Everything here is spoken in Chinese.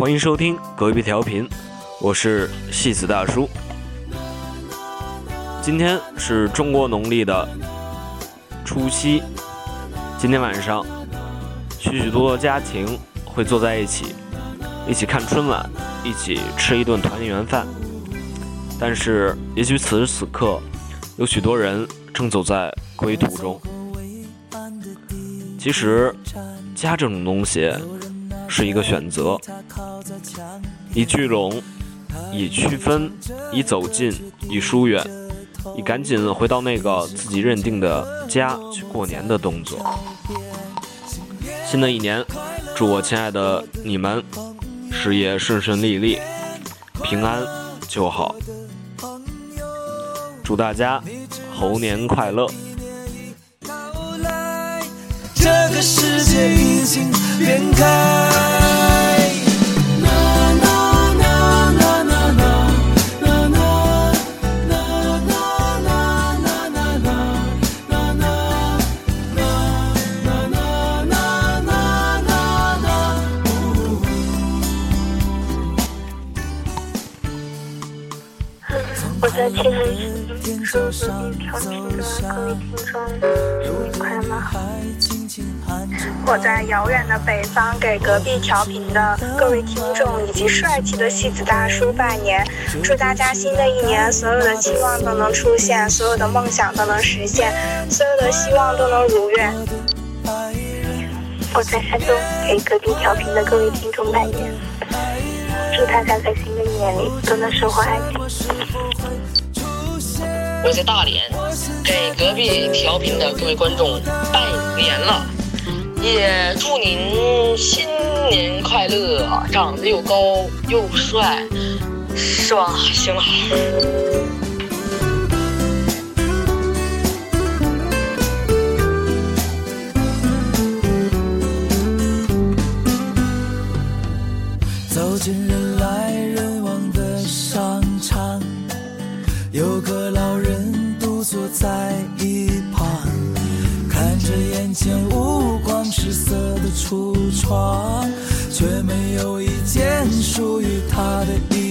欢迎收听隔壁调频，我是戏子大叔。今天是中国农历的除夕，今天晚上许许多多家庭会坐在一起，一起看春晚，一起吃一顿团圆饭。但是，也许此时此刻，有许多人正走在归途中。其实，家这种东西是一个选择，以聚拢，以区分，以走近，以疏远，以赶紧回到那个自己认定的家去过年的动作。新的一年，祝我亲爱的你们事业顺顺利利，平安就好。祝大家猴年快乐！这个世界已经变开。我在千年前说隔壁调频的各位听众，新年快乐！我在遥远的北方给隔壁调频的各位听众以及帅气的戏子大叔拜年，祝大家新的一年所有的期望都能出现，所有的梦想都能实现，所有的希望都能如愿。我在山东给隔壁调频的各位听众拜年，祝大家在新年里都能收获爱情。我在大连给隔壁调频的各位观众拜年了，也祝您新年快乐，长得又高又帅，是吧？行了。走进人来坐在一旁，看着眼前五光十色的橱窗，却没有一件属于他的衣